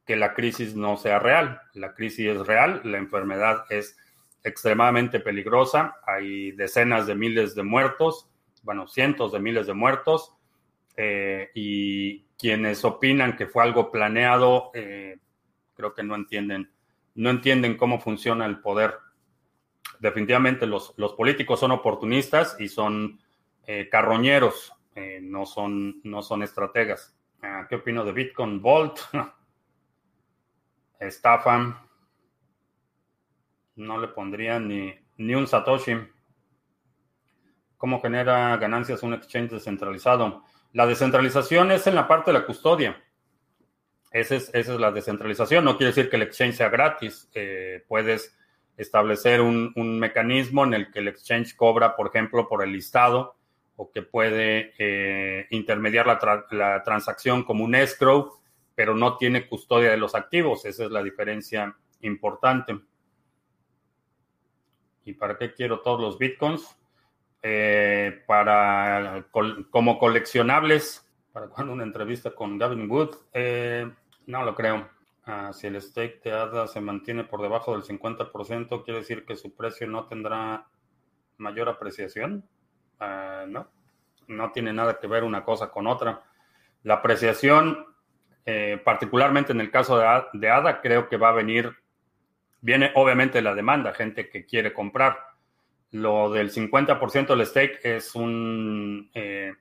que la crisis no sea real. La crisis es real, la enfermedad es extremadamente peligrosa, hay decenas de miles de muertos, bueno, cientos de miles de muertos, eh, y quienes opinan que fue algo planeado, creo que no entienden no entienden cómo funciona el poder. Definitivamente los, políticos son oportunistas y son eh, carroñeros, eh, no, son, no son estrategas. Ah, ¿Qué opino de Bitcoin Vault? *laughs* Estafan. No le pondría ni, ni un Satoshi. ¿Cómo genera ganancias un exchange descentralizado? La descentralización es en la parte de la custodia. Esa es, la descentralización. No quiere decir que el exchange sea gratis. Eh, puedes establecer un, mecanismo en el que el exchange cobra, por ejemplo, por el listado o que puede eh, intermediar la, transacción como un escrow, pero no tiene custodia de los activos. Esa es la diferencia importante. ¿Y para qué quiero todos los bitcoins? Eh, para como coleccionables. Para cuando una entrevista con Gavin Wood. No lo creo. Ah, si el stake de ADA se mantiene por debajo del 50%, quiere decir que su precio no tendrá mayor apreciación. Ah, no, no tiene nada que ver una cosa con otra. La apreciación, eh, particularmente en el caso de, ADA, creo que va a venir, viene obviamente la demanda, gente que quiere comprar. Lo del 50% del stake es un, eh,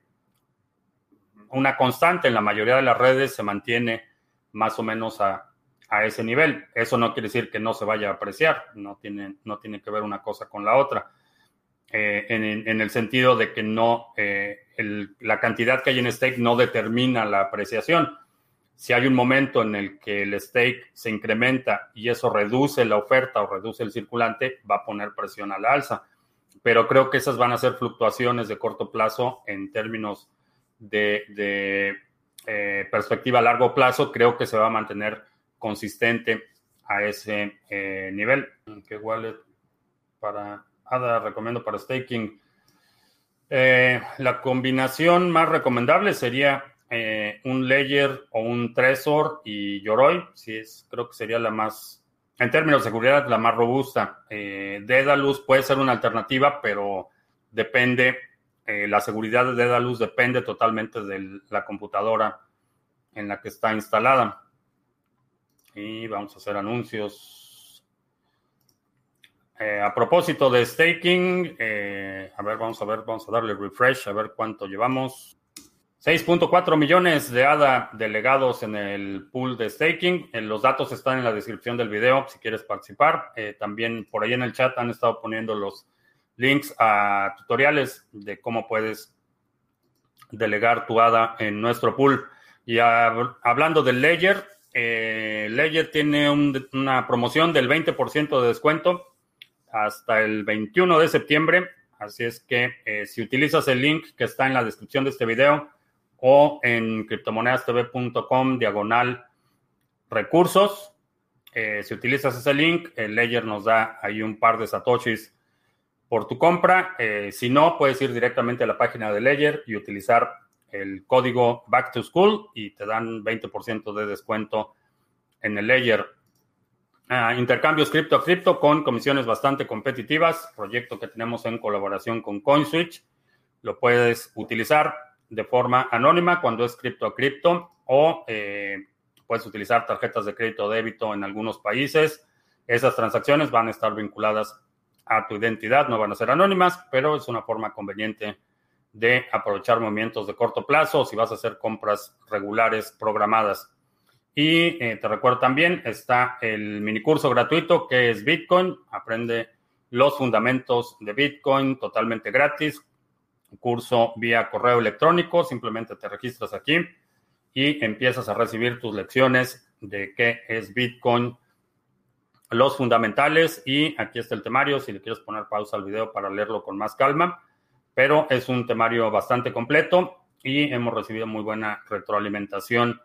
una constante en la mayoría de las redes, se mantiene más o menos a, ese nivel. Eso no quiere decir que no se vaya a apreciar, no tiene, no tiene que ver una cosa con la otra. Eh, en, el sentido de que no, eh, la cantidad que hay en stake no determina la apreciación. Si hay un momento en el que el stake se incrementa y eso reduce la oferta o reduce el circulante, va a poner presión a la alza. Pero creo que esas van a ser fluctuaciones de corto plazo en términos de eh, perspectiva a largo plazo, creo que se va a mantener consistente a ese nivel. ¿Qué wallet para ADA recomiendo para staking? la combinación más recomendable sería un Ledger o un Trezor y Yoroi. Sí, es, creo que sería la más, en términos de seguridad, la más robusta. Dedalus puede ser una alternativa, pero depende eh, la seguridad de Dedalus depende totalmente de la computadora en la que está instalada. Y vamos a hacer anuncios. Eh, a propósito de staking, eh, a ver, vamos a ver, vamos a darle refresh, a ver cuánto llevamos. 6.4 millones de ADA delegados en el pool de staking. los datos están en la descripción del video si quieres participar. también por ahí en el chat han estado poniendo los links a tutoriales de cómo puedes delegar tu ADA en nuestro pool. Y hablando del Ledger, eh, tiene una promoción del 20% de descuento hasta el 21 de septiembre. Así es que eh, si utilizas el link que está en la descripción de este video o en criptomonedastv.com diagonal recursos, eh, si utilizas ese link, el Ledger nos da ahí un par de satoshis por tu compra. Eh, si no, puedes ir directamente a la página de Ledger y utilizar el código Back to School y te dan 20% de descuento en el Ledger. Ah, intercambios cripto a cripto con comisiones bastante competitivas, proyecto que tenemos en colaboración con CoinSwitch. Lo puedes utilizar de forma anónima cuando es cripto a cripto o eh, puedes utilizar tarjetas de crédito o débito en algunos países. Esas transacciones van a estar vinculadas a tu identidad, no van a ser anónimas, pero es una forma conveniente de aprovechar movimientos de corto plazo si vas a hacer compras regulares programadas. Y eh, te recuerdo también, está el mini curso gratuito que es Bitcoin. Aprende los fundamentos de Bitcoin totalmente gratis. curso vía correo electrónico. Simplemente te registras aquí y empiezas a recibir tus lecciones de qué es Bitcoin los fundamentales y aquí está el temario, si le quieres poner pausa al video para leerlo con más calma, pero es un temario bastante completo y hemos recibido muy buena retroalimentación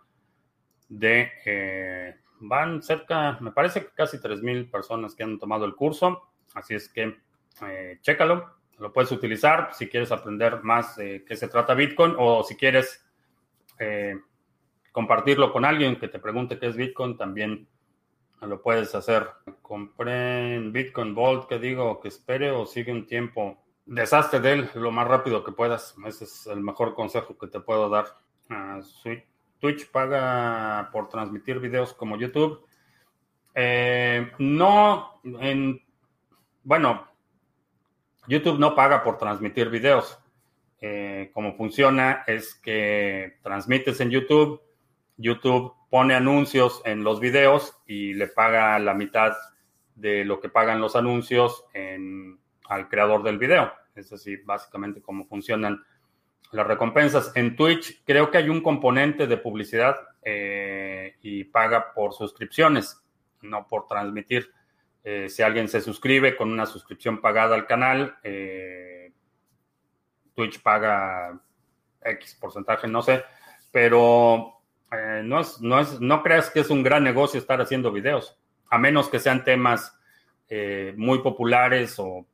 de, eh, van cerca, me parece que casi 3.000 personas que han tomado el curso, así es que eh, chécalo, lo puedes utilizar si quieres aprender más de qué se trata Bitcoin o si quieres eh, compartirlo con alguien que te pregunte qué es Bitcoin, también lo puedes hacer. Compré en Bitcoin Vault, que digo, que espere o sigue un tiempo. Deshazte de él lo más rápido que puedas. Ese es el mejor consejo que te puedo dar. Ah, Twitch paga por transmitir videos como YouTube. Eh, no, en, bueno, YouTube no paga por transmitir videos. Eh, como funciona es que transmites en YouTube, YouTube pone anuncios en los videos y le paga la mitad de lo que pagan los anuncios al creador del video. Es así, básicamente, cómo funcionan las recompensas. En Twitch creo que hay un componente de publicidad eh, y paga por suscripciones, no por transmitir. Eh, si alguien se suscribe con una suscripción pagada al canal, eh, Twitch paga X porcentaje, no sé, pero eh, no, es, no, es, no creas que es un gran negocio estar haciendo videos, a menos que sean temas eh, muy populares o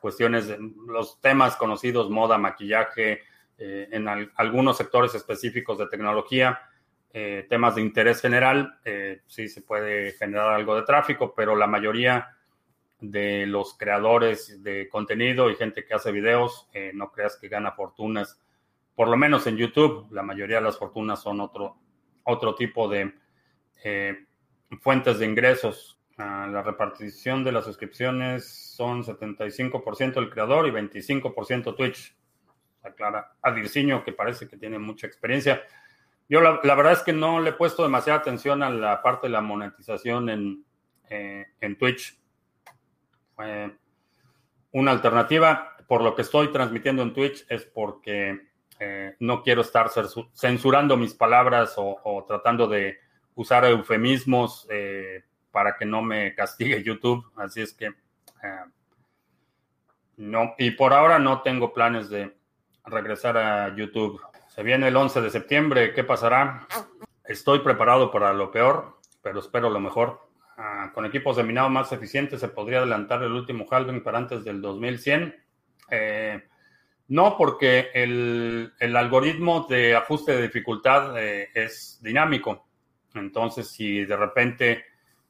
cuestiones, de, los temas conocidos, moda, maquillaje, eh, en algunos sectores específicos de tecnología, temas de interés general, sí se puede generar algo de tráfico, pero la mayoría de los creadores de contenido y gente que hace videos, no creas que gana fortunas por lo menos en YouTube, la mayoría de las fortunas son otro, otro tipo de eh, fuentes de ingresos. Ah, la repartición de las suscripciones son 75% el creador y 25% Twitch. Aclara a Dirciño, que parece que tiene mucha experiencia. Yo la, verdad es que no le he puesto demasiada atención a la parte de la monetización en, eh, en Twitch. una alternativa, por lo que estoy transmitiendo en Twitch, es porque eh, no quiero estar censurando mis palabras o, tratando de usar eufemismos eh, para que no me castigue *laughs* YouTube. Así es que eh, no, y por ahora no tengo planes de regresar a YouTube. Se viene el 11 de septiembre, ¿qué pasará? Estoy preparado para lo peor, pero espero lo mejor. ah, con equipos de minado más eficientes se podría adelantar el último halving para antes del 2100. Eh, no, porque el, algoritmo de ajuste de dificultad eh, es dinámico. Entonces, si de repente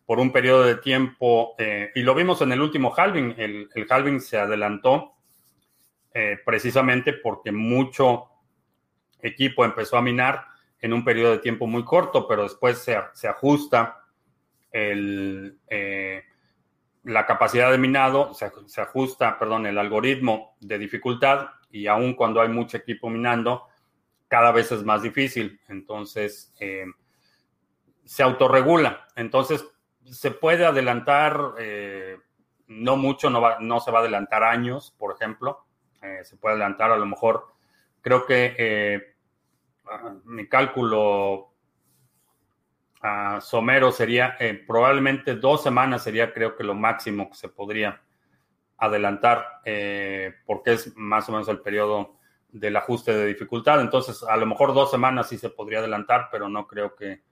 por un periodo de tiempo, eh, y lo vimos en el último halving, el, el halving se adelantó precisamente porque mucho equipo empezó a minar en un periodo de tiempo muy corto, pero después se, ajusta el, eh, la capacidad de minado, se, ajusta, perdón, el algoritmo de dificultad y aún cuando hay mucho equipo minando, cada vez es más difícil. Entonces, eh, se autorregula. Entonces, se puede adelantar, eh, no mucho, no, va, no se va a adelantar años, por ejemplo. se puede adelantar a lo mejor, creo que mi cálculo somero sería eh, probablemente dos semanas sería creo que lo máximo que se podría adelantar eh, porque es más o menos el periodo del ajuste de dificultad. Entonces, a lo mejor dos semanas sí se podría adelantar, pero no creo que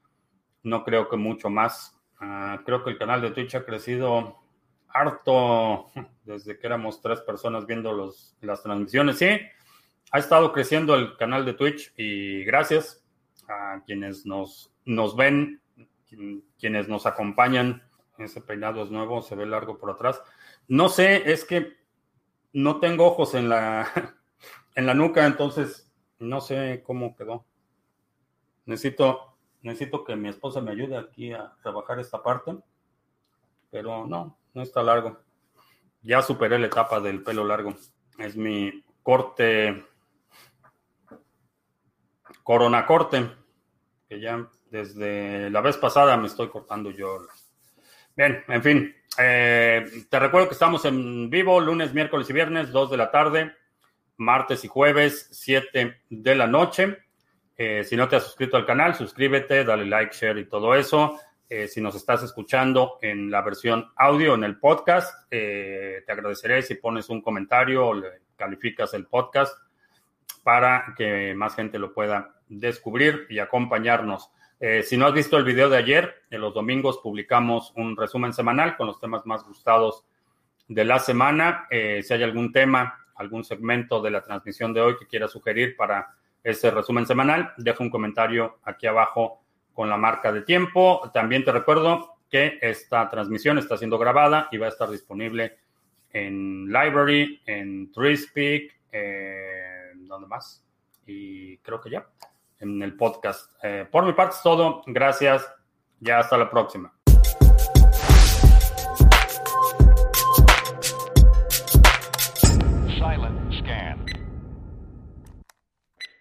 no creo que mucho más. Ah, creo que el canal de Twitch ha crecido harto *laughs* desde que éramos tres personas viendo los, las transmisiones. Sí, ha estado creciendo el canal de Twitch y gracias a quienes nos, nos ven, quienes nos acompañan. Ese peinado es nuevo, se ve largo por atrás. No sé, es que no tengo ojos en la, *laughs* en la nuca, entonces no sé cómo quedó. Necesito, necesito que mi esposa me ayude aquí a trabajar esta parte, pero no, no está largo. Ya superé la etapa del pelo largo. Es mi corte Corona Corte, que ya desde la vez pasada me estoy cortando yo. Bien, en fin, eh, te recuerdo que estamos en vivo lunes, miércoles y viernes, 2 de la tarde, martes y jueves, 7 de la noche. Eh, si no te has suscrito al canal, suscríbete, dale like, share y todo eso. Eh, si nos estás escuchando en la versión audio, en el podcast, te agradeceré si pones un comentario o calificas el podcast para que más gente lo pueda descubrir y acompañarnos. Eh, si no has visto el video de ayer, en los domingos publicamos un resumen semanal con los temas más gustados de la semana. Eh, si hay algún tema, algún segmento de la transmisión de hoy que quieras sugerir para ese resumen semanal, deja un comentario aquí abajo con la marca de tiempo. También te recuerdo que esta transmisión está siendo grabada y va a estar disponible en Library, en TreeSpeak, en ¿dónde más? Y creo que ya en el podcast. Eh, por mi parte es todo. Gracias. Ya hasta la próxima.